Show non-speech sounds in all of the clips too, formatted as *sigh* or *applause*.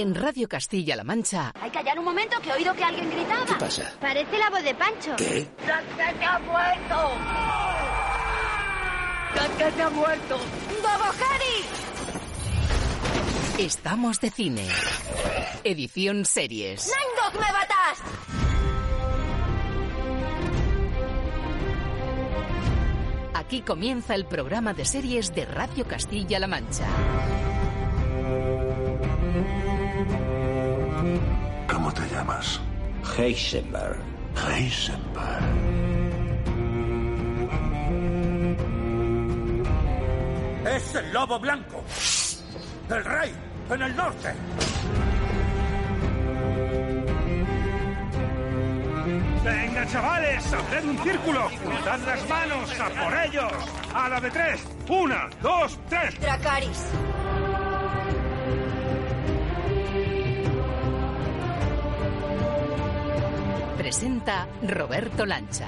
En Radio Castilla-La Mancha. Hay que callar un momento que he oído que alguien gritaba. ¿Qué pasa? Parece la voz de Pancho. ¿Qué? ¡Casquete ha muerto! ¡Casquete ha muerto! ¡Bobo Harry! Estamos de cine. Edición series. ¡Nine Dog, me batas! Aquí comienza el programa de series de Radio Castilla-La Mancha. Llamas? Heisenberg. Heisenberg. ¡Es el lobo blanco! ¡El rey! ¡En el norte! Venga, chavales, haced un círculo. Dad las manos, a por ellos. A la de tres. Una, dos, tres. Dracaris. Presenta Roberto Lancha.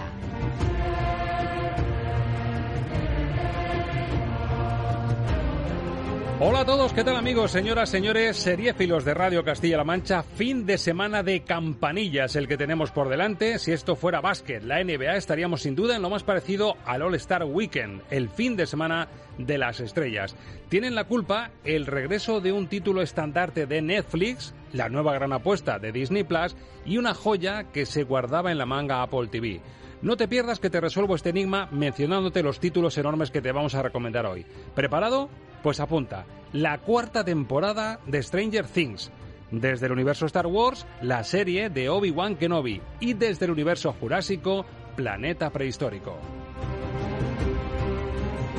Hola a todos, ¿qué tal amigos, señoras, señores, seriéfilos de Radio Castilla-La Mancha? Fin de semana de campanillas el que tenemos por delante. Si esto fuera básquet, la NBA, estaríamos sin duda en lo más parecido al All-Star Weekend, el fin de semana de las estrellas. Tienen la culpa el regreso de un título estandarte de Netflix, la nueva gran apuesta de Disney Plus y una joya que se guardaba en la manga Apple TV. No te pierdas que te resuelvo este enigma mencionándote los títulos enormes que te vamos a recomendar hoy. ¿Preparado? Pues apunta, la cuarta temporada de Stranger Things. Desde el universo Star Wars, la serie de Obi-Wan Kenobi. Y desde el universo Jurásico, Planeta Prehistórico.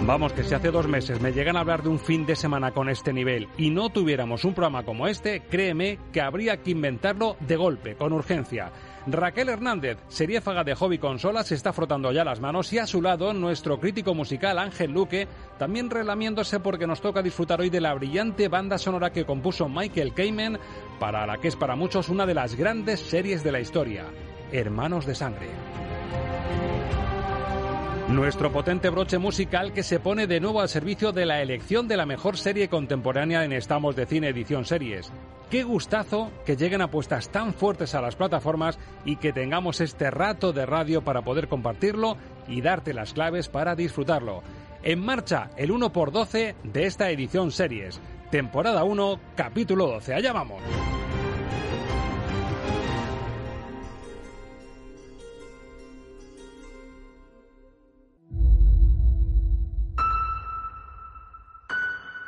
Vamos, que si hace dos meses me llegan a hablar de un fin de semana con este nivel y no tuviéramos un programa como este, créeme que habría que inventarlo de golpe, con urgencia. Raquel Hernández, seriéfaga de hobby consolas, se está frotando ya las manos y a su lado nuestro crítico musical Ángel Luque, también relamiéndose porque nos toca disfrutar hoy de la brillante banda sonora que compuso Michael Kamen para la que es para muchos una de las grandes series de la historia, Hermanos de Sangre. Nuestro potente broche musical que se pone de nuevo al servicio de la elección de la mejor serie contemporánea en Estamos de Cine Edición Series. Qué gustazo que lleguen apuestas tan fuertes a las plataformas y que tengamos este rato de radio para poder compartirlo y darte las claves para disfrutarlo. En marcha el 1x12 de esta edición series. Temporada 1, capítulo 12. Allá vamos.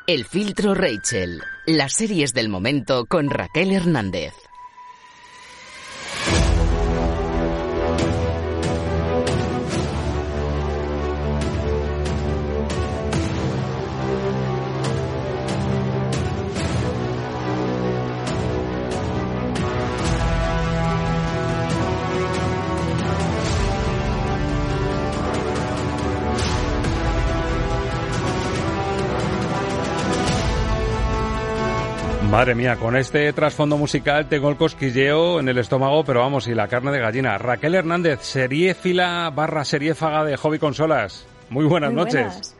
El filtro Rachel. Las series del momento con Raquel Hernández. Madre mía, con este trasfondo musical tengo el cosquilleo en el estómago, pero vamos, y la carne de gallina. Raquel Hernández, seriéfila barra seriéfaga de Hobby Consolas. Muy buenas Muy noches. buenas.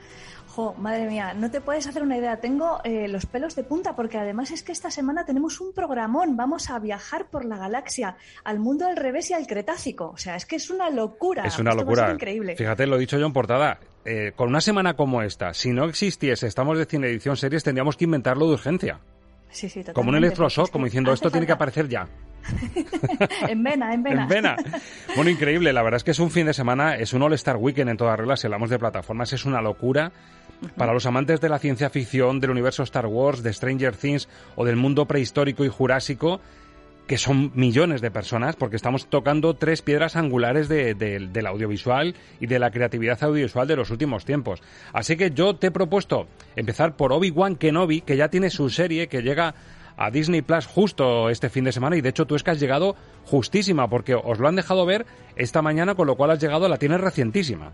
Jo, madre mía, no te puedes hacer una idea. Tengo eh, los pelos de punta porque además es que esta semana tenemos un programón. Vamos a viajar por la galaxia, al mundo al revés y al Cretácico. O sea, es que es una locura. Es una Esto locura. increíble. Fíjate, lo he dicho yo en portada. Eh, con una semana como esta, si no existiese Estamos de Cine Edición Series, tendríamos que inventarlo de urgencia. Sí, sí, Como un electroshock, como diciendo, esto tiene que aparecer ya. *laughs* en vena, en vena. En vena. Bueno, increíble. La verdad es que es un fin de semana, es un All-Star Weekend en todas reglas. Si hablamos de plataformas, es una locura. Para los amantes de la ciencia ficción, del universo Star Wars, de Stranger Things o del mundo prehistórico y jurásico, que son millones de personas, porque estamos tocando tres piedras angulares de- de- del audiovisual y de la creatividad audiovisual de los últimos tiempos. Así que yo te he propuesto empezar por Obi-Wan Kenobi, que ya tiene su serie que llega a Disney Plus justo este fin de semana y de hecho tú es que has llegado justísima porque os lo han dejado ver esta mañana con lo cual has llegado la tienes recientísima.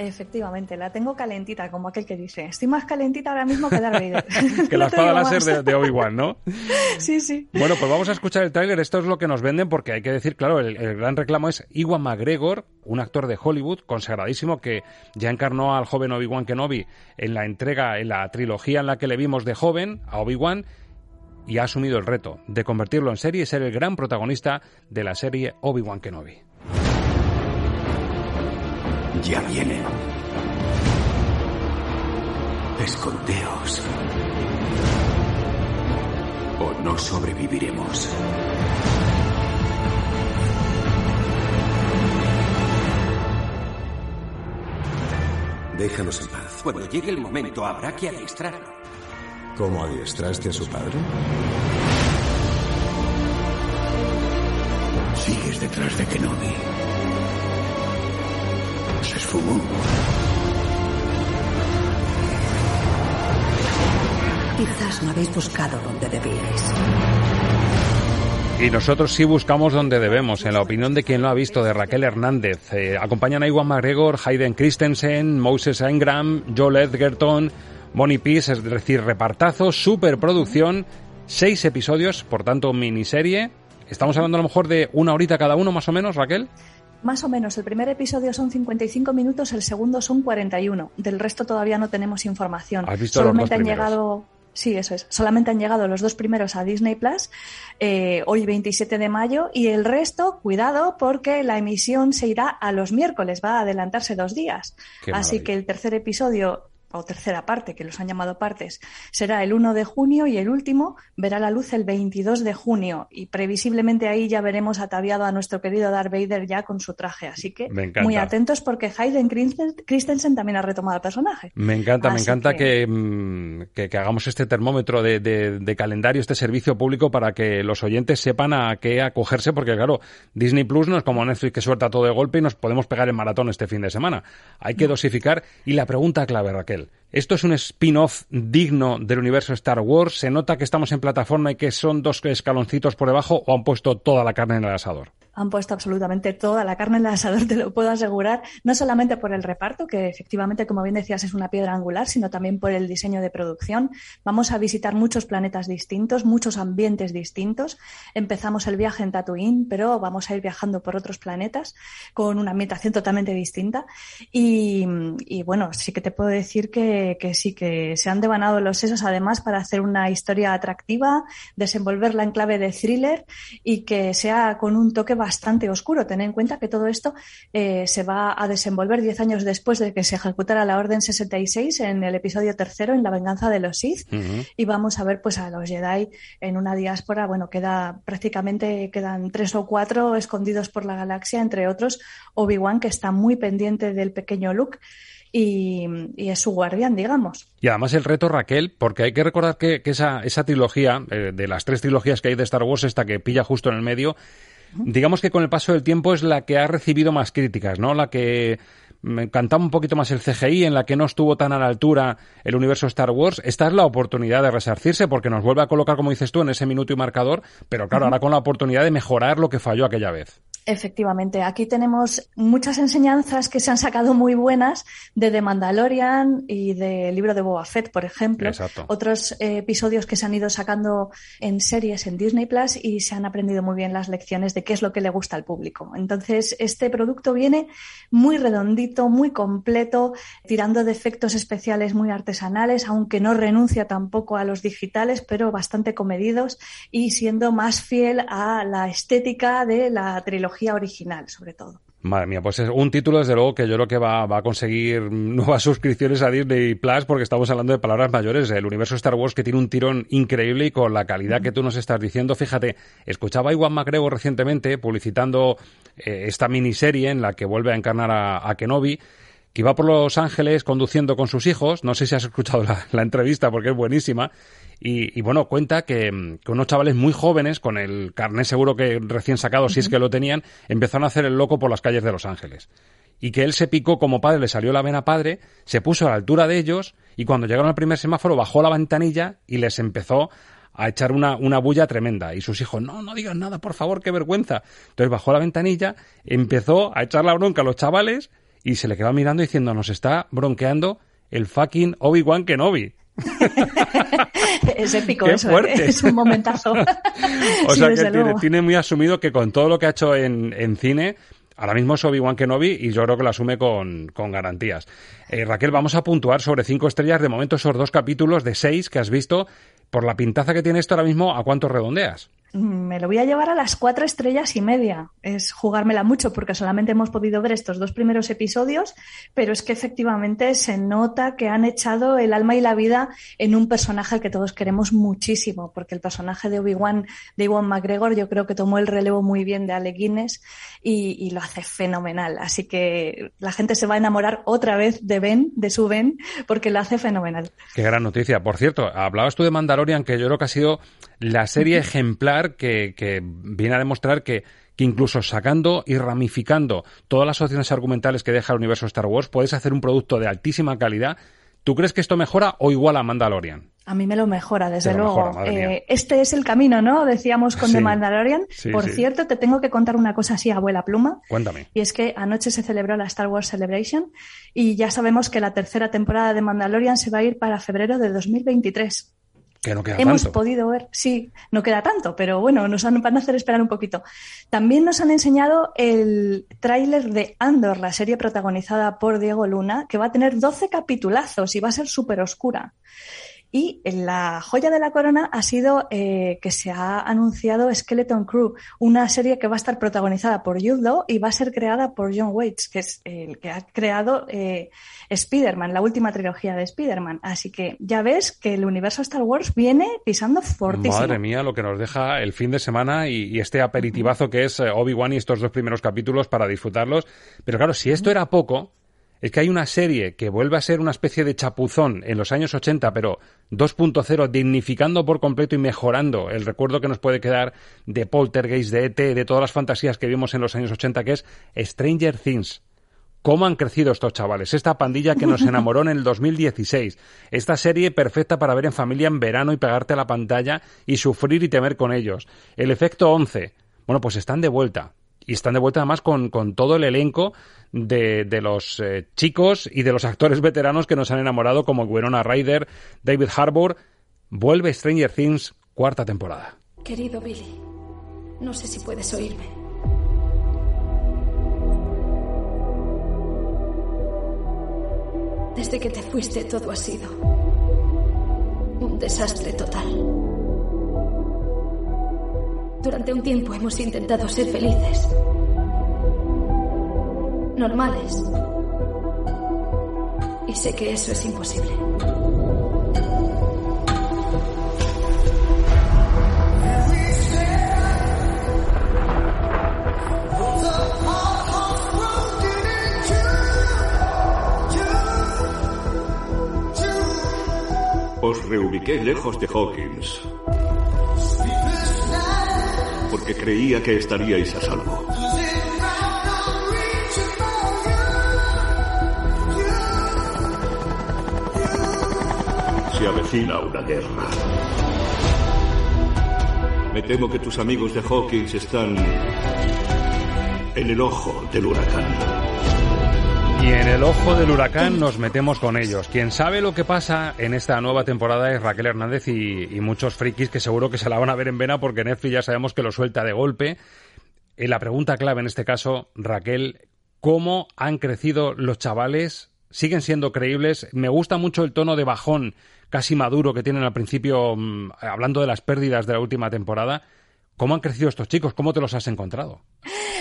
Efectivamente, la tengo calentita, como aquel que dice. Estoy más calentita ahora mismo que Darth Vader. *laughs* *laughs* que la espada láser de, de Obi-Wan, ¿no? *laughs* Sí, sí. Bueno, pues vamos a escuchar el tráiler. Esto es lo que nos venden porque hay que decir, claro, el, el gran reclamo es Iwan McGregor, un actor de Hollywood consagradísimo que ya encarnó al joven Obi-Wan Kenobi en la entrega, en la trilogía en la que le vimos de joven a Obi-Wan y ha asumido el reto de convertirlo en serie y ser el gran protagonista de la serie Obi-Wan Kenobi. Ya vienen. Escondeos. O no sobreviviremos. Déjanos en paz. Cuando llegue el momento habrá que adiestrarlo. ¿Cómo adiestraste a su padre? Sigues detrás de Kenobi. Se esfumó. Quizás no habéis buscado donde debíais. Y nosotros sí buscamos donde debemos, en la opinión de quien lo ha visto, de Raquel Hernández. Eh, acompañan a Iwan McGregor, Hayden Christensen, Moses Ingram, Joel Edgerton, Bonnie Peace, es decir, repartazo, superproducción, seis episodios, por tanto, miniserie. Estamos hablando a lo mejor de una horita cada uno, más o menos, Raquel. Más o menos, el primer episodio son 55 minutos, el segundo son 41. Del resto todavía no tenemos información. ¿Has visto Solamente los han primeros? llegado Sí, eso es. Solamente han llegado los dos primeros a Disney Plus, eh, hoy 27 de mayo, y el resto, cuidado, porque la emisión se irá a los miércoles, va a adelantarse dos días. Qué Así maravilla. que el tercer episodio, o tercera parte, que los han llamado partes, será el 1 de junio y el último verá la luz el 22 de junio. Y previsiblemente ahí ya veremos ataviado a nuestro querido Darth Vader ya con su traje. Así que muy atentos porque Hayden Christen- Christensen también ha retomado el personaje. Me encanta, me encanta que- que, mm, que, que hagamos este termómetro de, de- de calendario, este servicio público para que los oyentes sepan a qué acogerse, porque claro, Disney Plus no es como Netflix que suelta todo de golpe y nos podemos pegar en maratón este fin de semana. Hay que dosificar. Y la pregunta clave, Raquel, ¿esto es un spin-off digno del universo Star Wars? ¿Se nota que estamos en plataforma y que son dos escaloncitos por debajo o han puesto toda la carne en el asador? Han puesto absolutamente toda la carne en el asador, *laughs* te lo puedo asegurar, no solamente por el reparto, que efectivamente, como bien decías, es una piedra angular, sino también por el diseño de producción. Vamos a visitar muchos planetas distintos, muchos ambientes distintos. Empezamos el viaje en Tatooine, pero vamos a ir viajando por otros planetas con una ambientación totalmente distinta. Y, bueno, sí que te puedo decir que, que sí, que se han devanado los sesos además para hacer una historia atractiva, desenvolverla en clave de thriller y que sea con un toque bastante oscuro. Ten en cuenta que todo esto eh, se va a desenvolver diez años después de que se ejecutara la Orden 66 en el episodio tercero, en la venganza de los Sith. Y vamos a ver pues a los Jedi en una diáspora, bueno, queda prácticamente quedan tres o cuatro escondidos por la galaxia, entre otros Obi-Wan, que está muy pendiente del pequeño Luke y, y es su guardián, digamos. Y además el reto, Raquel, porque hay que recordar que, que esa, esa trilogía, eh, de las tres trilogías que hay de Star Wars, esta que pilla justo en el medio, digamos que con el paso del tiempo es la que ha recibido más críticas, ¿no? La que me encantaba un poquito más el CGI, en la que no estuvo tan a la altura el universo Star Wars. Esta es la oportunidad de resarcirse porque nos vuelve a colocar, como dices tú, en ese minuto y marcador, pero claro, ahora con la oportunidad de mejorar lo que falló aquella vez. Efectivamente, aquí tenemos muchas enseñanzas que se han sacado muy buenas de The Mandalorian y del libro de Boba Fett, por ejemplo. Exacto. Otros eh, episodios que se han ido sacando en series en Disney Plus y se han aprendido muy bien las lecciones de qué es lo que le gusta al público. Entonces, este producto viene muy redondito, muy completo, tirando de efectos especiales muy artesanales, aunque no renuncia tampoco a los digitales, pero bastante comedidos y siendo más fiel a la estética de la trilogía original, sobre todo. Madre mía, pues es un título desde luego que yo creo que va, va a conseguir nuevas *laughs* suscripciones a Disney Plus porque estamos hablando de palabras mayores. El universo Star Wars que tiene un tirón increíble y con la calidad que tú nos estás diciendo. Fíjate, escuchaba a Iwan McGregor recientemente publicitando eh, esta miniserie en la que vuelve a encarnar a, a Kenobi que iba por Los Ángeles conduciendo con sus hijos. No sé si has escuchado la, la entrevista porque es buenísima. Y, y bueno, cuenta que, que unos chavales muy jóvenes, con el carnet seguro que recién sacado, si es que lo tenían, empezaron a hacer el loco por las calles de Los Ángeles. Y que él se picó como padre, le salió la vena padre, se puso a la altura de ellos y cuando llegaron al primer semáforo bajó la ventanilla y les empezó a echar una, una bulla tremenda. Y sus hijos, no, no digas nada, por favor, qué vergüenza. Entonces bajó la ventanilla, empezó a echar la bronca a los chavales y se le quedó mirando diciendo, nos está bronqueando el fucking Obi-Wan Kenobi. *laughs* es épico Qué eso, ¿eh? es un momentazo. *laughs* O Sí, sea que tiene, muy asumido que con todo lo que ha hecho en, en cine, ahora mismo es Obi-Wan Kenobi y yo creo que lo asume con, con garantías. Eh, Raquel, vamos a puntuar sobre cinco estrellas de momento esos dos capítulos de seis que has visto, por la pintaza que tiene esto ahora mismo, ¿a cuánto redondeas? Me lo voy a llevar a las cuatro estrellas y media. Es jugármela mucho porque solamente hemos podido ver estos dos primeros episodios, pero es que efectivamente se nota que han echado el alma y la vida en un personaje que todos queremos muchísimo, porque el personaje de Obi-Wan, de Iwan McGregor, yo creo que tomó el relevo muy bien de Ale Guinness y, lo hace fenomenal. Así que la gente se va a enamorar otra vez de Ben, de su Ben, porque lo hace fenomenal. Qué gran noticia. Por cierto, hablabas tú de Mandalorian, que yo creo que ha sido la serie *laughs* ejemplar que, viene a demostrar que, que incluso sacando y ramificando todas las opciones argumentales que deja el universo Star Wars, puedes hacer un producto de altísima calidad. ¿Tú crees que esto mejora o igual a Mandalorian? A mí me lo mejora, desde luego. Eh, este es el camino, ¿no? Decíamos con The Mandalorian. Por cierto, te tengo que contar una cosa así, abuela pluma. Cuéntame. Y es que anoche se celebró la Star Wars Celebration y ya sabemos que la tercera temporada de Mandalorian se va a ir para febrero de 2023. Que no queda Hemos podido ver, sí, no queda tanto, pero bueno, nos han, van a hacer esperar un poquito. También nos han enseñado el tráiler de Andor, la serie protagonizada por Diego Luna, que va a tener 12 capitulazos y va a ser súper oscura. Y la joya de la corona ha sido eh, que se ha anunciado Skeleton Crew, una serie que va a estar protagonizada por Jude Law y va a ser creada por John Waits, que es el que ha creado eh, Spider-Man, la última trilogía de Spider-Man. Así que ya ves que el universo Star Wars viene pisando fortísimo. Madre mía, lo que nos deja el fin de semana y, este aperitivazo que es eh, Obi-Wan y estos dos primeros capítulos para disfrutarlos. Pero claro, si esto era poco, es que hay una serie que vuelve a ser una especie de chapuzón en los años 80, pero 2.0, dignificando por completo y mejorando el recuerdo que nos puede quedar de Poltergeist, de ET, de todas las fantasías que vimos en los años 80, que es Stranger Things. ¿Cómo han crecido estos chavales? Esta pandilla que nos enamoró en el 2016. Esta serie perfecta para ver en familia en verano y pegarte a la pantalla y sufrir y temer con ellos. El efecto 11. Bueno, pues están de vuelta y están de vuelta además con, con todo el elenco de, de los eh, chicos y de los actores veteranos que nos han enamorado como Winona Ryder, David Harbour. Vuelve Stranger Things, cuarta temporada. Querido Billy, no sé si puedes oírme. Desde que te fuiste todo ha sido un desastre total. Durante un tiempo hemos intentado ser felices. Normales. Y sé que eso es imposible. Os reubiqué lejos de Hawkins creía que estaríais a salvo. Se avecina una guerra. Me temo que tus amigos de Hawkins están en el ojo del huracán. Y en el ojo del huracán nos metemos con ellos. Quien sabe lo que pasa en esta nueva temporada es Raquel Hernández y, muchos frikis que seguro que se la van a ver en vena porque Netflix ya sabemos que lo suelta de golpe. Y la pregunta clave en este caso, Raquel, ¿cómo han crecido los chavales? ¿Siguen siendo creíbles? Me gusta mucho el tono de bajón casi maduro que tienen al principio mm, hablando de las pérdidas de la última temporada. ¿Cómo han crecido estos chicos? ¿Cómo te los has encontrado?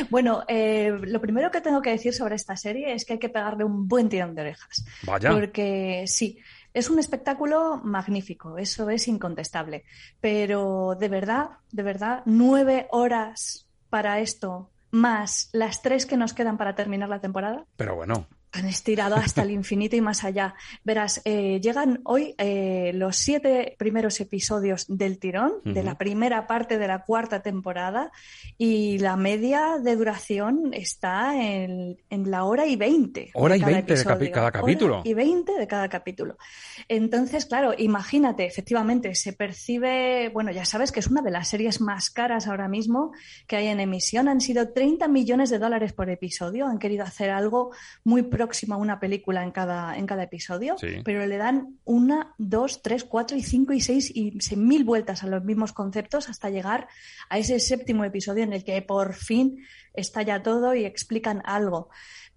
Bueno, eh, lo primero que tengo que decir sobre esta serie es que hay que pegarle un buen tirón de orejas. Vaya. Porque sí, es un espectáculo magnífico, eso es incontestable. Pero de verdad, de verdad, nueve horas para esto, más las tres que nos quedan para terminar la temporada. Pero bueno han estirado hasta el *laughs* infinito y más allá. Verás, eh, llegan hoy eh, los siete primeros episodios del tirón, de la primera parte de la cuarta temporada, y la media de duración está en, la hora y veinte. Hora y veinte de cada capítulo. y veinte de cada capítulo. Entonces, claro, imagínate, efectivamente, se percibe, bueno, ya sabes que es una de las series más caras ahora mismo que hay en emisión. Han sido 30 millones de dólares por episodio. Han querido hacer algo muy próxima una película en cada, en cada episodio, pero le dan una, dos, tres, cuatro y cinco y seis y mil vueltas a los mismos conceptos hasta llegar a ese séptimo episodio en el que por fin estalla todo y explican algo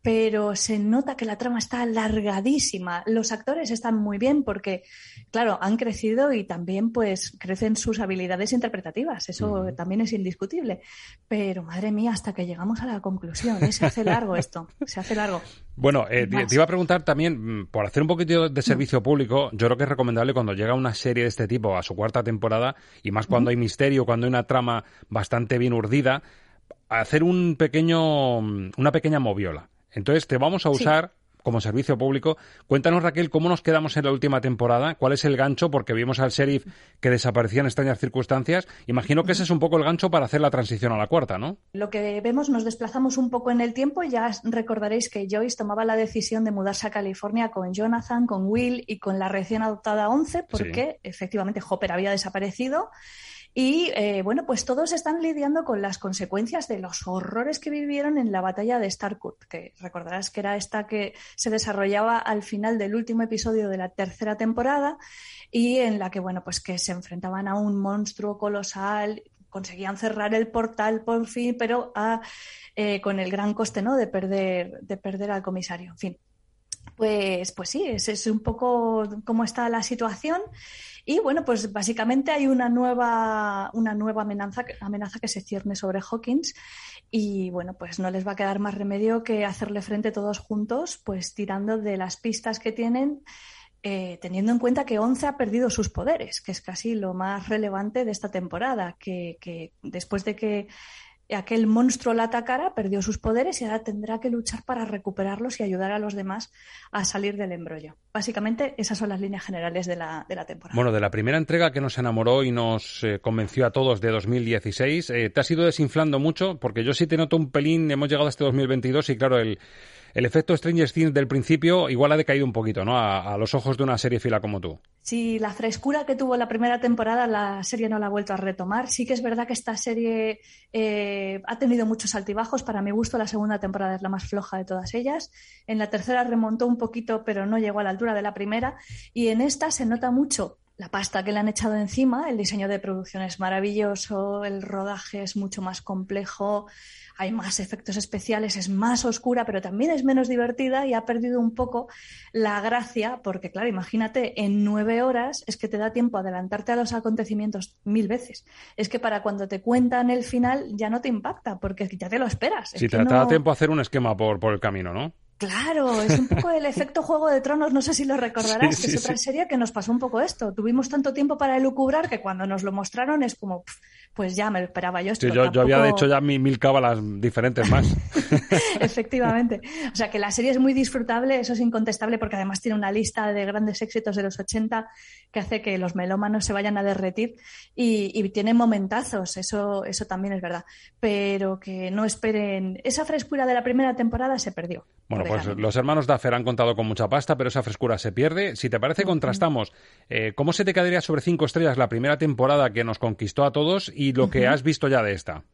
pero se nota que la trama está alargadísima. Los actores están muy bien porque, claro, han crecido y también pues crecen sus habilidades interpretativas. Eso también es indiscutible. Pero madre mía, hasta que llegamos a la conclusión, ¿eh? se hace largo esto, se hace largo. Bueno, eh, te, iba a preguntar también, mm, por hacer un poquito de servicio público, yo creo que es recomendable cuando llega una serie de este tipo a su cuarta temporada, y más cuando hay misterio, cuando hay una trama bastante bien urdida, hacer un pequeño, una pequeña moviola. Entonces te vamos a usar como servicio público. Cuéntanos, Raquel, cómo nos quedamos en la última temporada, cuál es el gancho, porque vimos al sheriff que desaparecía en extrañas circunstancias. Imagino que ese es un poco el gancho para hacer la transición a la cuarta, ¿no? Lo que vemos, nos desplazamos un poco en el tiempo. Ya recordaréis que Joyce tomaba la decisión de mudarse a California con Jonathan, con Will y con la recién adoptada Once, porque efectivamente Hopper había desaparecido. Y eh, bueno, pues todos están lidiando con las consecuencias de los horrores que vivieron en la batalla de Starkut, que recordarás que era esta que se desarrollaba al final del último episodio de la tercera temporada y en la que, bueno, pues que se enfrentaban a un monstruo colosal, conseguían cerrar el portal por fin, pero eh, con el gran coste, ¿no? De perder, de perder al comisario. En fin. Pues, pues sí, ese es un poco cómo está la situación. Y bueno, pues básicamente hay una nueva, una nueva amenaza, amenaza que se cierne sobre Hawkins y bueno, pues no les va a quedar más remedio que hacerle frente todos juntos, pues tirando de las pistas que tienen, eh, teniendo en cuenta que Once ha perdido sus poderes, que es casi lo más relevante de esta temporada, que, que después de que aquel monstruo la atacara, perdió sus poderes y ahora tendrá que luchar para recuperarlos y ayudar a los demás a salir del embrollo. Básicamente, esas son las líneas generales de la, de la temporada. Bueno, de la primera entrega que nos enamoró y nos eh, convenció a todos de 2016, eh, te has ido desinflando mucho, porque yo sí te noto un pelín, hemos llegado a este 2022 y claro, el, el efecto Stranger Things del principio igual ha decaído un poquito, ¿no? A, los ojos de una serie fila como tú. Sí, la frescura que tuvo la primera temporada, la serie no la ha vuelto a retomar. Sí que es verdad que esta serie eh, ha tenido muchos altibajos. Para mi gusto, la segunda temporada es la más floja de todas ellas. En la tercera remontó un poquito, pero no llegó a la altura de la primera. Y en esta se nota mucho la pasta que le han echado encima, el diseño de producción es maravilloso, el rodaje es mucho más complejo, hay más efectos especiales, es más oscura, pero también es menos divertida y ha perdido un poco la gracia, porque claro, imagínate, en nueve horas es que te da tiempo a adelantarte a los acontecimientos mil veces. Es que para cuando te cuentan el final ya no te impacta, porque ya te lo esperas. Si te, da tiempo a hacer un esquema por, por el camino, ¿no? Claro, es un poco el efecto *laughs* Juego de Tronos, no sé si lo recordarás, que es otra serie que nos pasó un poco esto. Tuvimos tanto tiempo para elucubrar que cuando nos lo mostraron es como, pues ya me lo esperaba yo. Esto, yo, yo, había hecho ya mil cábalas diferentes más. *laughs* Efectivamente. O sea que la serie es muy disfrutable, eso es incontestable, porque además tiene una lista de grandes éxitos de los 80 que hace que los melómanos se vayan a derretir y, y tiene momentazos, eso, eso también es verdad. Pero que no esperen. Esa frescura de la primera temporada se perdió. Bueno, pues los hermanos Duffer han contado con mucha pasta, pero esa frescura se pierde. Si te parece, contrastamos. Eh, ¿Cómo se te quedaría sobre cinco estrellas la primera temporada que nos conquistó a todos y lo que has visto ya de esta?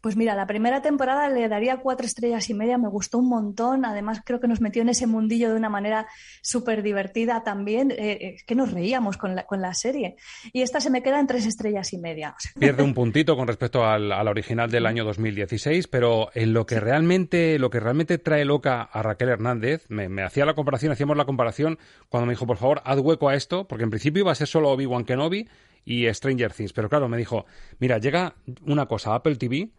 Pues mira, la primera temporada le daría cuatro estrellas y media, me gustó un montón, además creo que nos metió en ese mundillo de una manera súper divertida también, eh, eh, que nos reíamos con la, con la serie. Y esta se me queda en tres estrellas y media. Pierde un *laughs* puntito con respecto al, la original del año 2016, pero en lo que realmente, lo que realmente trae loca a Raquel Hernández, me, me hacía la comparación, hacíamos la comparación cuando me dijo, por favor, haz hueco a esto, porque en principio iba a ser solo Obi-Wan Kenobi y Stranger Things, pero claro, me dijo, mira, llega una cosa, Apple TV,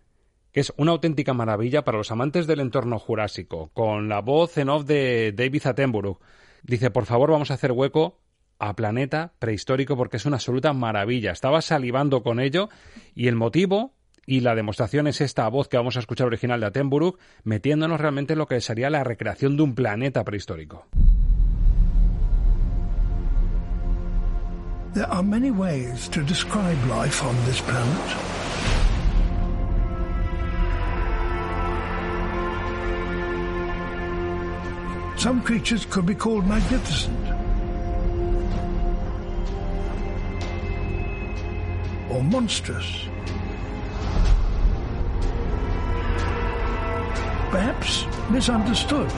que es una auténtica maravilla para los amantes del entorno jurásico, con la voz en off de David Attenborough. Dice, por favor, vamos a hacer hueco a Planeta Prehistórico porque es una absoluta maravilla. Estaba salivando con ello y el motivo y la demostración es esta voz que vamos a escuchar original de Attenborough, metiéndonos realmente en lo que sería la recreación de un planeta prehistórico. There are many ways to describe life on this planet. Some creatures could be called magnificent. Or monstrous. Perhaps misunderstood.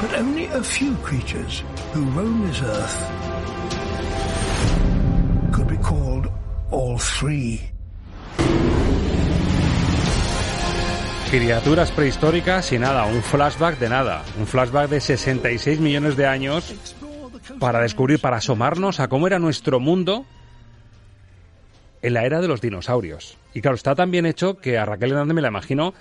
But only a few creatures who roam this earth could be called all three. Criaturas prehistóricas y nada, un flashback de nada, un flashback de 66 millones de años para descubrir, para asomarnos a cómo era nuestro mundo en la era de los dinosaurios. Y claro, está tan bien hecho que a Raquel Hernández me la imagino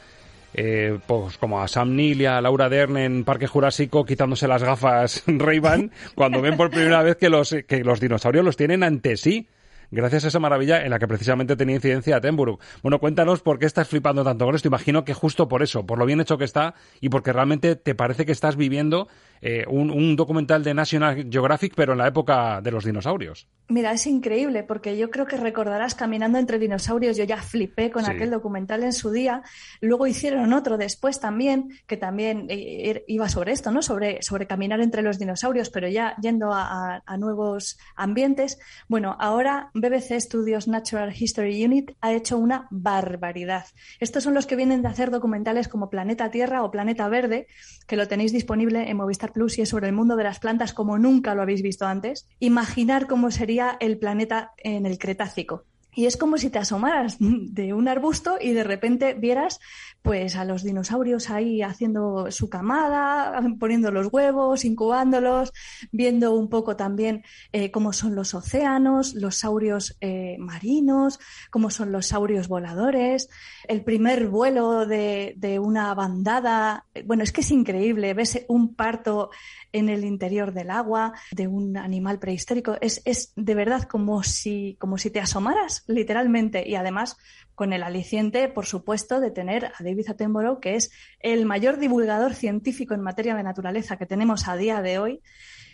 eh, pues como a Sam Neill y a Laura Dern en Parque Jurásico quitándose las gafas *laughs* Ray-Ban cuando ven por primera vez que los, que los dinosaurios los tienen ante sí gracias a esa maravilla en la que precisamente tenía incidencia Attenborough. Bueno, cuéntanos por qué estás flipando tanto con esto. Imagino que justo por eso, por lo bien hecho que está y porque realmente te parece que estás viviendo eh, un, documental de National Geographic, pero en la época de los dinosaurios. Mira, es increíble porque yo creo que recordarás Caminando entre dinosaurios, yo ya flipé con aquel documental en su día. Luego hicieron otro después también, que también eh, er, iba sobre esto, ¿no? Sobre, sobre caminar entre los dinosaurios, pero ya yendo a, a nuevos ambientes. Bueno, ahora BBC Studios Natural History Unit ha hecho una barbaridad. Estos son los que vienen de hacer documentales como Planeta Tierra o Planeta Verde, que lo tenéis disponible en Movistar Plus y es sobre el mundo de las plantas como nunca lo habéis visto antes. Imaginar cómo sería el planeta en el Cretácico. Y es como si te asomaras *laughs* de un arbusto y de repente vieras pues a los dinosaurios ahí haciendo su camada, *laughs* poniendo los huevos, incubándolos, viendo un poco también eh, cómo son los océanos, los saurios eh, marinos, cómo son los saurios voladores, el primer vuelo de, de una bandada. Bueno, es que es increíble, ves un parto en el interior del agua de un animal prehistórico. Es, es de verdad como si, como si te asomaras, literalmente, y además con el aliciente, por supuesto, de tener a David Attenborough, que es el mayor divulgador científico en materia de naturaleza que tenemos a día de hoy,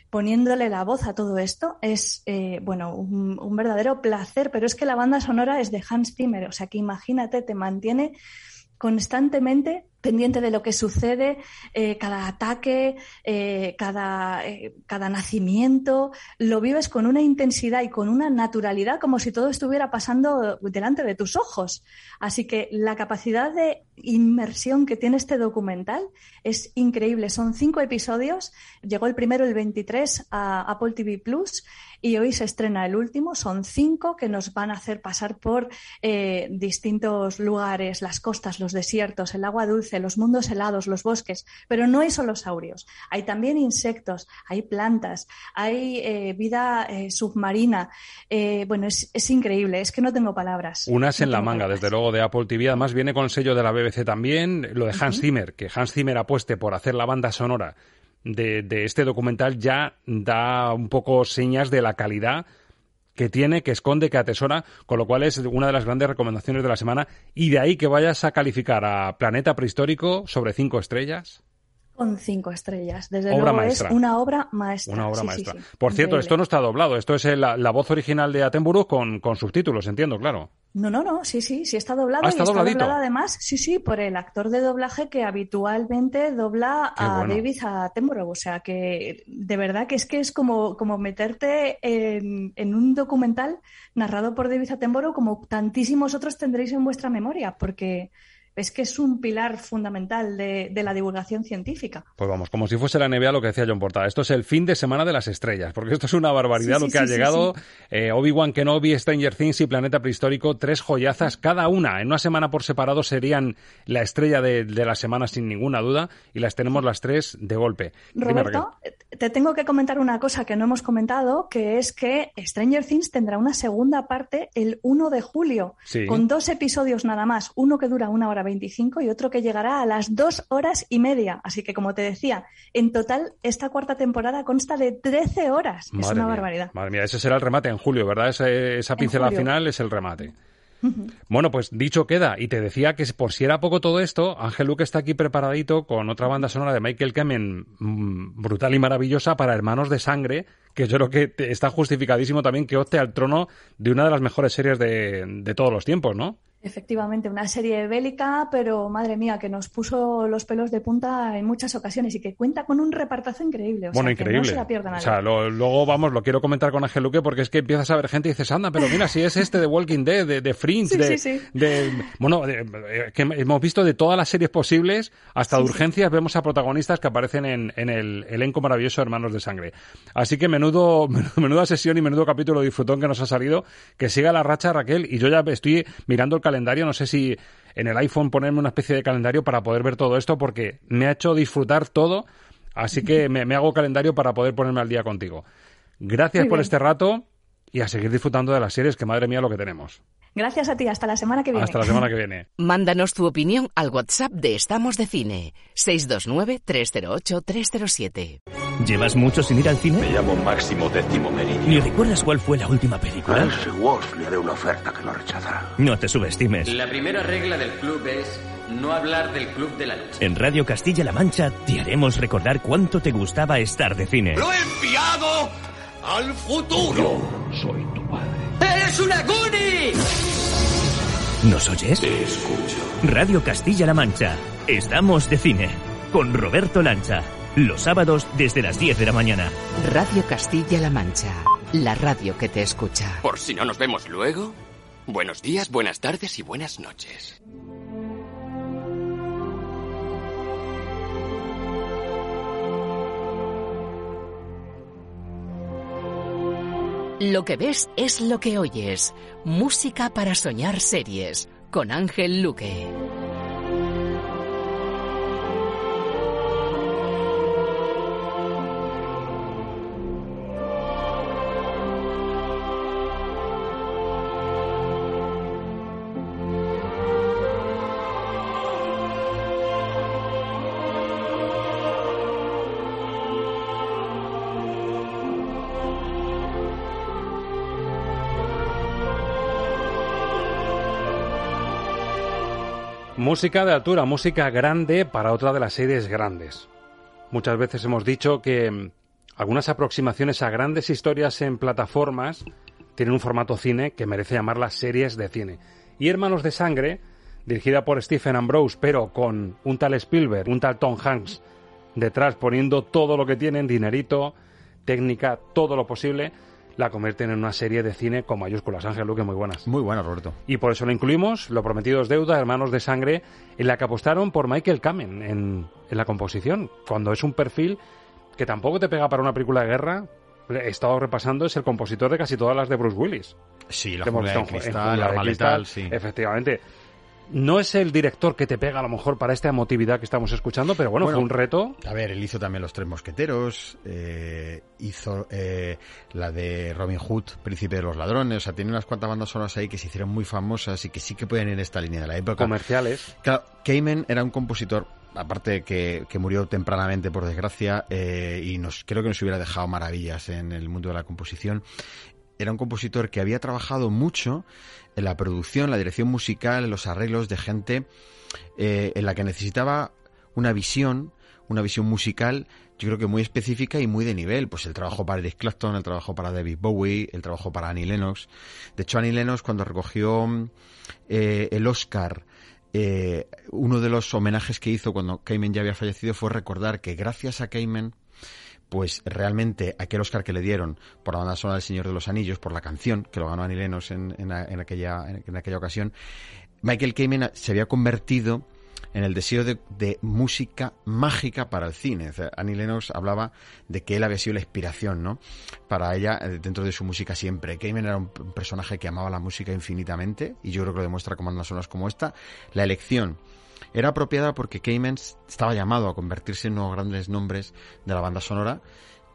poniéndole la voz a todo esto. Es, eh, bueno, un, un, verdadero placer, pero es que la banda sonora es de Hans Zimmer, o sea que imagínate, te mantiene constantemente pendiente de lo que sucede, eh, cada ataque, eh, cada, eh, cada nacimiento, lo vives con una intensidad y con una naturalidad como si todo estuviera pasando delante de tus ojos. Así que la capacidad de inmersión que tiene este documental es increíble. Son cinco episodios, llegó el primero el 23 a Apple TV Plus y hoy se estrena el último. Son cinco que nos van a hacer pasar por distintos lugares, las costas, los desiertos, el agua dulce los mundos helados, los bosques, pero no hay solo saurios, hay también insectos, hay plantas, hay eh, vida eh, submarina. Eh, bueno, es, increíble, es que no tengo palabras. Unas en la manga, desde luego, de Apple TV. Además, viene con el sello de la BBC también, lo de Hans Zimmer, que Hans Zimmer apueste por hacer la banda sonora de, de este documental ya da un poco señas de la calidad que tiene, que esconde, que atesora, con lo cual es una de las grandes recomendaciones de la semana. Y de ahí que vayas a calificar a Planeta Prehistórico sobre cinco estrellas. Con cinco estrellas. Desde luego es una obra maestra. Una obra maestra. Por cierto, esto no está doblado. Esto es la, voz original de Attenborough con, con subtítulos, entiendo, claro. No, no, no, sí, sí, sí está doblado. y está doblado además, sí, sí, por el actor de doblaje que habitualmente dobla a David Attenborough. O sea que de verdad que es que es como, como meterte en, en un documental narrado por David Attenborough como tantísimos otros tendréis en vuestra memoria, porque es que es un pilar fundamental de, la divulgación científica. Pues vamos, como si fuese la NBA lo que decía John Portada. Esto es el fin de semana de las estrellas, porque esto es una barbaridad lo que ha llegado. Eh, Obi-Wan Kenobi, Stranger Things y Planeta Prehistórico, tres joyazas cada una. En una semana por separado serían la estrella de, la semana sin ninguna duda y las tenemos las tres de golpe. Roberto, te tengo que comentar una cosa que no hemos comentado, que es que Stranger Things tendrá una segunda parte el 1 de julio, con dos episodios nada más, uno que dura una hora 25 y otro que llegará a las dos horas y media. Así que, como te decía, en total esta cuarta temporada consta de 13 horas. es una barbaridad. Madre mía, ese será el remate en julio, ¿verdad? esa pincelada final es el remate. Bueno, pues dicho queda, y te decía que por si era poco todo esto, Ángel Luque está aquí preparadito con otra banda sonora de Michael Kemen mm, brutal y maravillosa para Hermanos de Sangre, que yo creo que está justificadísimo también que opte al trono de una de las mejores series de, de todos los tiempos, ¿no? Efectivamente, una serie bélica, pero madre mía, que nos puso los pelos de punta en muchas ocasiones y que cuenta con un repartazo increíble. O bueno, increíble. no se la pierda nadie. O sea, luego vamos, lo quiero comentar con Ángel Luque porque es que empiezas a ver gente y dices, anda, pero mira, si es este de Walking Dead, de, de Fringe, de, Bueno, que hemos visto de todas las series posibles, hasta de urgencias, vemos a protagonistas que aparecen en, en, el elenco maravilloso Hermanos de Sangre. Así que *laughs* menudo, menuda sesión y menudo capítulo disfrutón que nos ha salido. Que siga la racha, Raquel, y yo ya estoy mirando el calendario, no sé si en el iPhone ponerme una especie de calendario para poder ver todo esto porque me ha hecho disfrutar todo, así que *laughs* me, me hago calendario para poder ponerme al día contigo. Gracias Muy por bien. este rato y a seguir disfrutando de las series, que madre mía lo que tenemos. Gracias a ti, hasta la semana que viene. Hasta la semana que viene. *laughs* Mándanos tu opinión al WhatsApp de Estamos de Cine, 629-308-307. ¿Llevas mucho sin ir al cine? Me llamo Máximo Décimo Meridio. ¿Ni recuerdas cuál fue la última A película? Wolf le haré una oferta que no rechazará. No te subestimes. La primera regla del club es no hablar del club de la lucha. En Radio Castilla-La Mancha te haremos recordar cuánto te gustaba estar de cine. ¡Lo he enviado al futuro! Soy tu padre. ¡Eres una Goonie! ¿Nos oyes? Te escucho. Radio Castilla-La Mancha. Estamos de cine. Con Roberto Lancha. Los sábados desde las 10 de la mañana. Radio Castilla-La Mancha, la radio que te escucha. Por si no nos vemos luego, buenos días, buenas tardes y buenas noches. Lo que ves es lo que oyes. Música para soñar series, con Ángel Luque. Música de altura, música grande para otra de las series grandes. Muchas veces hemos dicho que mm, algunas aproximaciones a grandes historias en plataformas tienen un formato cine que merece llamarlas series de cine. Y Hermanos de Sangre, dirigida por Stephen Ambrose, pero con un tal Spielberg, un tal Tom Hanks detrás poniendo todo lo que tienen, dinerito, técnica, todo lo posible, la convierten en una serie de cine con mayúsculas. Ángel Luque, muy buenas. Muy buenas, Roberto. Y por eso lo incluimos, Lo Prometido es Deuda, Hermanos de Sangre, en la que apostaron por Michael Kamen en, en la composición, cuando es un perfil que tampoco te pega para una película de guerra. He estado repasando, es el compositor de casi todas las de Bruce Willis. Sí, la jungla de cristal, la arma Cristal, letal, sí. Efectivamente. No es el director que te pega a lo mejor para esta emotividad que estamos escuchando, pero bueno, Bueno, fue un reto. A ver, él hizo también Los Tres Mosqueteros, eh, hizo eh, la de Robin Hood, Príncipe de los Ladrones, o sea, tiene unas cuantas bandas sonoras ahí que se hicieron muy famosas y que sí que pueden ir en esta línea de la época. Comerciales. Claro, Cayman era un compositor, aparte que, que murió tempranamente por desgracia, eh, y nos creo que nos hubiera dejado maravillas en el mundo de la composición. Era un compositor que había trabajado mucho en la producción, la dirección musical, en los arreglos de gente eh, en la que necesitaba una visión, una visión musical, yo creo que muy específica y muy de nivel. Pues el trabajo para Eric Clapton, el trabajo para David Bowie, el trabajo para Annie Lennox. De hecho, Annie Lennox cuando recogió eh, el Oscar eh, uno de los homenajes que hizo cuando Cayman ya había fallecido fue recordar que gracias a Cayman pues realmente aquel Oscar que le dieron por la banda sonora del Señor de los Anillos, por la canción que lo ganó Annie Lennox en, en, aquella, en aquella ocasión, Michael Kamen se había convertido en el deseo de, música mágica para el cine. O Annie Lennox hablaba de que él había sido la inspiración, ¿no? Para ella, eh, dentro de su música siempre. Kamen era un, un, personaje que amaba la música infinitamente, y yo creo que lo demuestra con bandas sonoras como esta. La elección era apropiada porque Kamen estaba llamado a convertirse en uno de los grandes nombres de la banda sonora.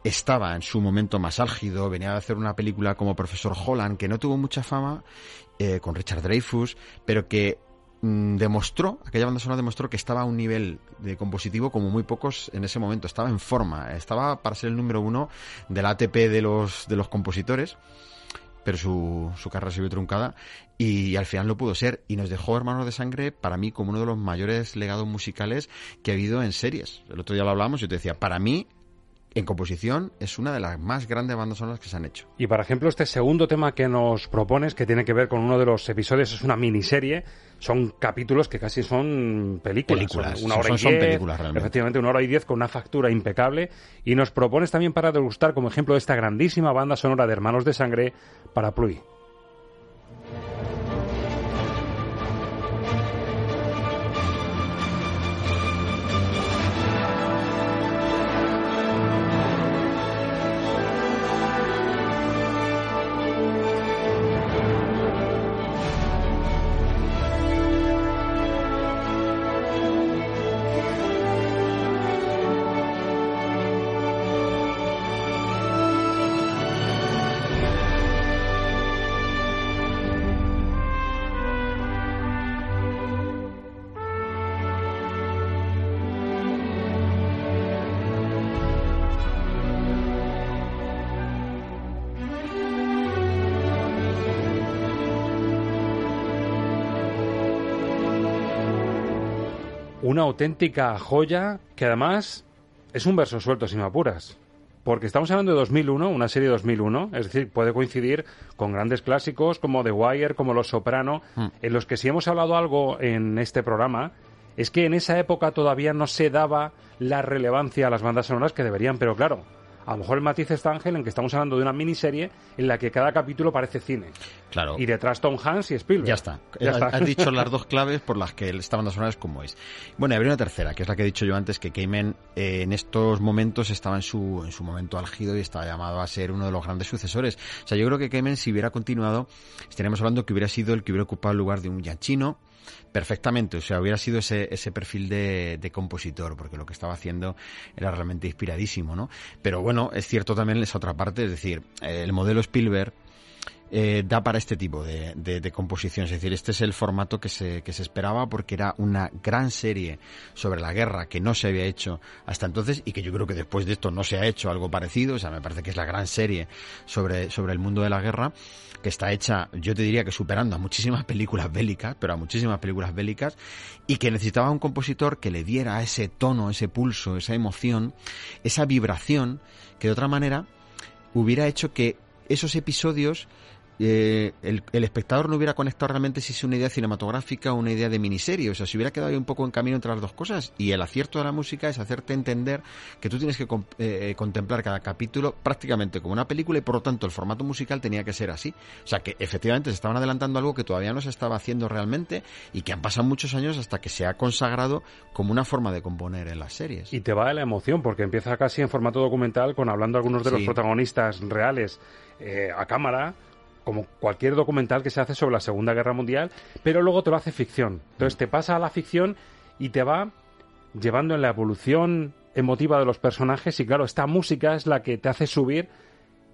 Estaba en su momento más álgido, venía a hacer una película como Profesor Holland, que no tuvo mucha fama, eh, con Richard Dreyfus, pero que mmm, demostró, aquella banda sonora demostró que estaba a un nivel de compositivo como muy pocos en ese momento, estaba en forma, estaba para ser el número uno del ATP de los, de los compositores pero su, su carrera se vio truncada y, al final lo pudo ser y nos dejó Hermanos de Sangre para mí como uno de los mayores legados musicales que ha habido en series. El otro día lo hablamos y yo te decía, para mí en composición es una de las más grandes bandas sonoras que se han hecho. Y por ejemplo, este segundo tema que nos propones, que tiene que ver con uno de los episodios, es una miniserie, son capítulos que casi son películas. películas. Son una hora son, y diez, son películas realmente. Efectivamente, una hora y diez con una factura impecable. Y nos propones también para degustar como ejemplo de esta grandísima banda sonora de Hermanos de Sangre para Pluy. Una auténtica joya que además es un verso suelto, si me apuras. Porque estamos hablando de 2001, una serie de 2001, es decir, puede coincidir con grandes clásicos como The Wire, como Los Soprano, Mm. en los que si hemos hablado algo en este programa, es que en esa época todavía no se daba la relevancia a las bandas sonoras que deberían, pero claro, a lo mejor el matiz está, Ángel, en que estamos hablando de una miniserie en la que cada capítulo parece cine. Claro. Y detrás Tom Hanks y Spielberg. Ya está. Ya Has- está. Has dicho *laughs* las dos claves por las que esta banda sonora es como es. Bueno, y habría una tercera, que es la que he dicho yo antes, que Cayman eh, en estos momentos estaba en su, en su momento álgido y estaba llamado a ser uno de los grandes sucesores. O sea, yo creo que Cayman, si hubiera continuado, estaríamos hablando que hubiera sido el que hubiera ocupado el lugar de un Giacchino perfectamente. O sea, hubiera sido ese, ese perfil de, compositor, porque lo que estaba haciendo era realmente inspiradísimo, ¿no? Pero bueno, es cierto también esa otra parte, es decir, el modelo Spielberg eh, da para este tipo de, de, de composición. Es decir, este es el formato que se, que se esperaba porque era una gran serie sobre la guerra que no se había hecho hasta entonces y que yo creo que después de esto no se ha hecho algo parecido. O sea, me parece que es la gran serie sobre, sobre el mundo de la guerra que está hecha, yo te diría que superando a muchísimas películas bélicas, pero a muchísimas películas bélicas, y que necesitaba un compositor que le diera ese tono, ese pulso, esa emoción, esa vibración, que de otra manera hubiera hecho que esos episodios eh, el, el, espectador no hubiera conectado realmente si es una idea cinematográfica o una idea de miniserie. O sea, se hubiera quedado ahí un poco en camino entre las dos cosas. Y el acierto de la música es hacerte entender que tú tienes que eh, contemplar cada capítulo prácticamente como una película y por lo tanto el formato musical tenía que ser así. O sea, que efectivamente se estaban adelantando algo que todavía no se estaba haciendo realmente y que han pasado muchos años hasta que se ha consagrado como una forma de componer en las series. Y te va de la emoción porque empieza casi en formato documental con hablando algunos de Sí. los protagonistas reales eh, a cámara como cualquier documental que se hace sobre la Segunda Guerra Mundial, pero luego te lo hace ficción. Entonces te pasa a la ficción y te va llevando en la evolución emotiva de los personajes y claro, esta música es la que te hace subir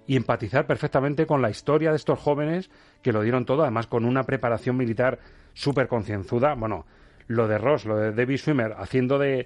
y empatizar perfectamente con la historia de estos jóvenes que lo dieron todo, además con una preparación militar súper concienzuda. Bueno, lo de Ross, lo de David Swimmer haciendo de,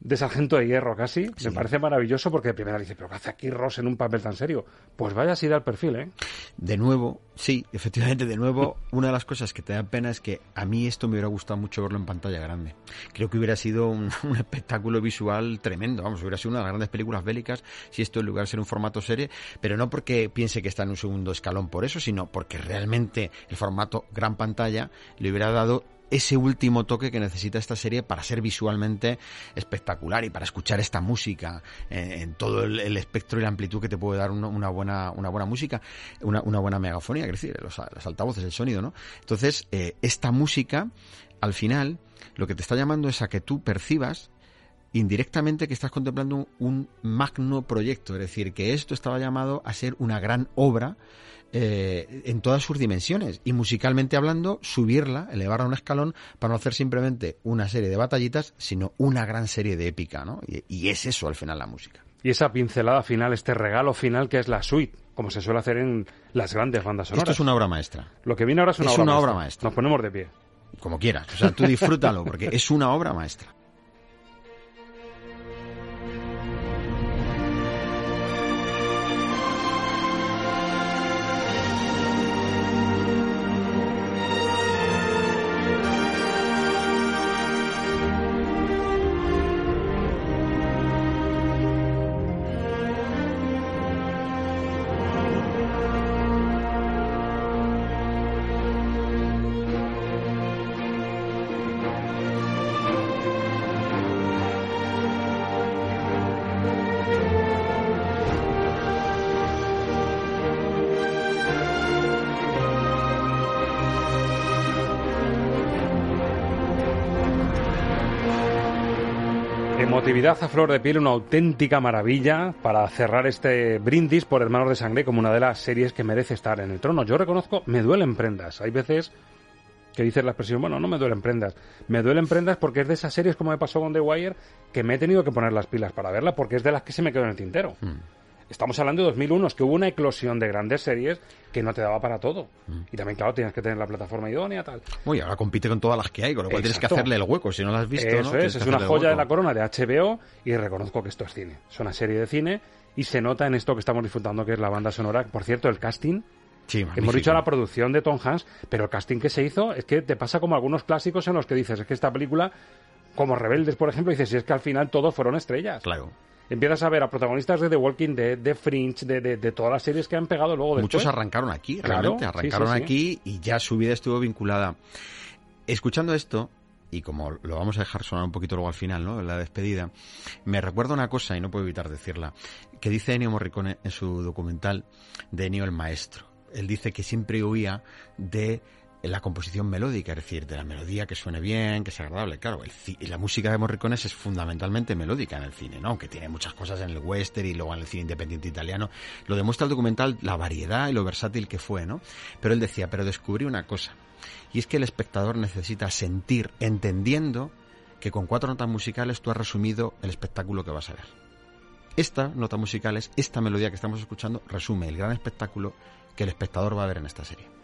de sargento de hierro casi, me parece maravilloso porque de primera dice, pero ¿qué hace aquí Ross en un papel tan serio? Pues vaya así da el perfil, ¿eh? De nuevo, sí, efectivamente, de nuevo, una de las cosas que te da pena es que a mí esto me hubiera gustado mucho verlo en pantalla grande. Creo que hubiera sido un, *laughs* un espectáculo visual tremendo, vamos, hubiera sido una de las grandes películas bélicas si esto en lugar de ser un formato serie, pero no porque piense que está en un segundo escalón por eso, sino porque realmente el formato gran pantalla le hubiera dado ese último toque que necesita esta serie para ser visualmente espectacular y para escuchar esta música eh, en todo el, espectro y la amplitud que te puede dar una, una buena una buena música, una, una, buena megafonía, es decir, los, los altavoces, el sonido, ¿no? Entonces, eh, esta música, al final, lo que te está llamando es a que tú percibas indirectamente que estás contemplando un magno proyecto, es decir, que esto estaba llamado a ser una gran obra eh, en todas sus dimensiones y musicalmente hablando subirla, elevarla a un escalón para no hacer simplemente una serie de batallitas, sino una gran serie de épica, ¿no? Y, y es eso al final la música. Y esa pincelada final, este regalo final que es la suite, como se suele hacer en las grandes bandas sonoras. Esto es una obra maestra. Lo que viene ahora es una, es obra, una maestra. obra maestra. Nos ponemos de pie. Como quieras, o sea, tú disfrútalo porque es una obra maestra. Emotividad a flor de piel, una auténtica maravilla para cerrar este brindis por Hermanos de Sangre como una de las series que merece estar en el trono. Yo reconozco, me duelen prendas. Hay veces que dices la expresión, bueno, no me duelen prendas. Me duelen prendas porque es de esas series como me pasó con The Wire que me he tenido que poner las pilas para verla porque es de las que se me quedó en el tintero. Mm. Estamos hablando de 2001, es que hubo una eclosión de grandes series que no te daba para todo. Mm. Y también, claro, tienes que tener la plataforma idónea, tal. Uy, ahora compite con todas las que hay, con lo cual tienes que hacerle el hueco. Si no lo has visto, Eso ¿no? es, es una joya de la corona de HBO y reconozco que esto es cine. Es una serie de cine y se nota en esto que estamos disfrutando, que es la banda sonora. Por cierto, el casting. Sí, Hemos dicho la producción de Tom Hanks, pero el casting que se hizo es que te pasa como algunos clásicos en los que dices, es que esta película como Rebeldes, por ejemplo, dices, si es que al final todos fueron estrellas. Claro. Empiezas a ver a protagonistas de The Walking Dead, de Fringe, de, de, de todas las series que han pegado luego después. Muchos arrancaron aquí, Claro, realmente. sí, Arrancaron sí, sí. aquí y ya su vida estuvo vinculada. Escuchando esto, y como lo vamos a dejar sonar un poquito luego al final, ¿no? En la despedida, me recuerda una cosa, y no puedo evitar decirla, que dice Ennio Morricone en su documental de Ennio el Maestro. Él dice que siempre huía de la composición melódica, es decir, de la melodía que suene bien, que sea agradable. Claro, el la música de Morricone es fundamentalmente melódica en el cine, ¿no? Aunque tiene muchas cosas en el western y luego en el cine independiente italiano. Lo demuestra el documental la variedad y lo versátil que fue, ¿no? Pero él decía, pero descubrí una cosa, y es que el espectador necesita sentir, entendiendo que con cuatro notas musicales tú has resumido el espectáculo que vas a ver. Esta nota musical es esta melodía que estamos escuchando resume el gran espectáculo que el espectador va a ver en esta serie.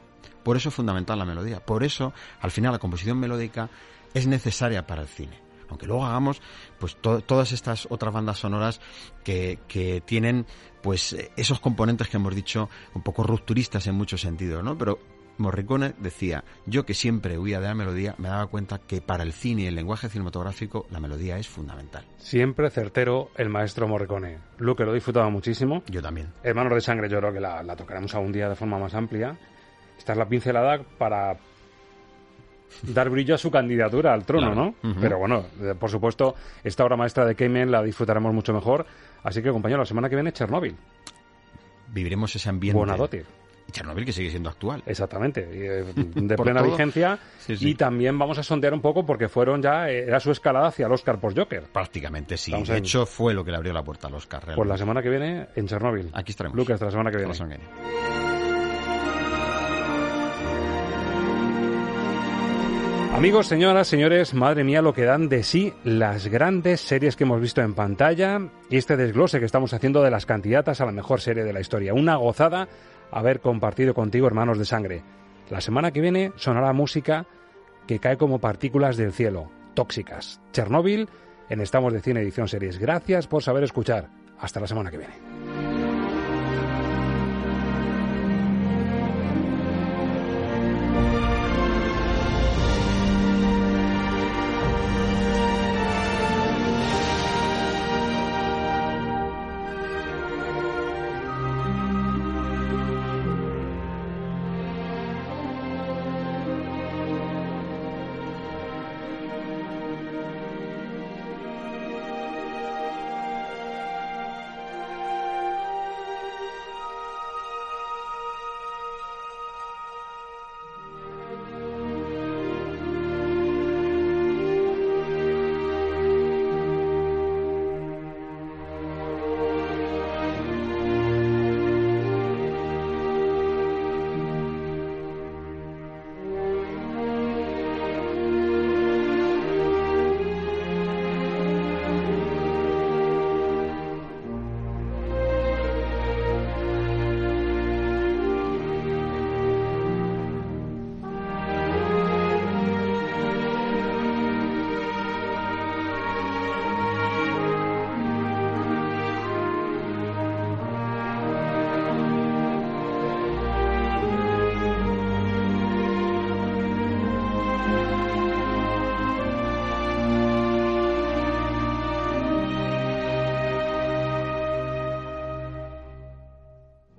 Por eso es fundamental la melodía. Por eso, al final, la composición melódica es necesaria para el cine. Aunque luego hagamos pues to- todas estas otras bandas sonoras que, que tienen pues esos componentes que hemos dicho un poco rupturistas en muchos sentidos, ¿no? Pero Morricone decía, yo que siempre huía de la melodía, me daba cuenta que para el cine y el lenguaje cinematográfico la melodía es fundamental. Siempre certero el maestro Morricone. Luke, lo he disfrutado muchísimo. Yo también. Hermanos de Sangre, yo creo que la, la tocaremos algún día de forma más amplia. Esta es la pincelada para dar brillo a su candidatura al trono, Claro. ¿no? Pero bueno, eh, por supuesto, esta obra maestra de Cayman la disfrutaremos mucho mejor. Así que, compañero, la semana que viene, Chernóbil. Viviremos ese ambiente. Buenadotir. Chernobyl que sigue siendo actual. Exactamente, eh, *laughs* de plena todo. vigencia. Sí, sí. Y también vamos a sondear un poco porque fueron ya, eh, era su escalada hacia el Oscar por Joker. Prácticamente sí. Estamos de en- hecho, fue lo que le abrió la puerta al Oscar. Pues la realmente. semana que viene en Chernóbil. Aquí estaremos. Lucas, hasta la semana que viene. Hasta la semana que viene. Amigos, señoras, señores, madre mía lo que dan de sí las grandes series que hemos visto en pantalla y este desglose que estamos haciendo de las candidatas a la mejor serie de la historia. Una gozada haber compartido contigo, hermanos de sangre. La semana que viene sonará música que cae como partículas del cielo, tóxicas. Chernóbil en Estamos de Cine Edición Series. Gracias por saber escuchar. Hasta la semana que viene.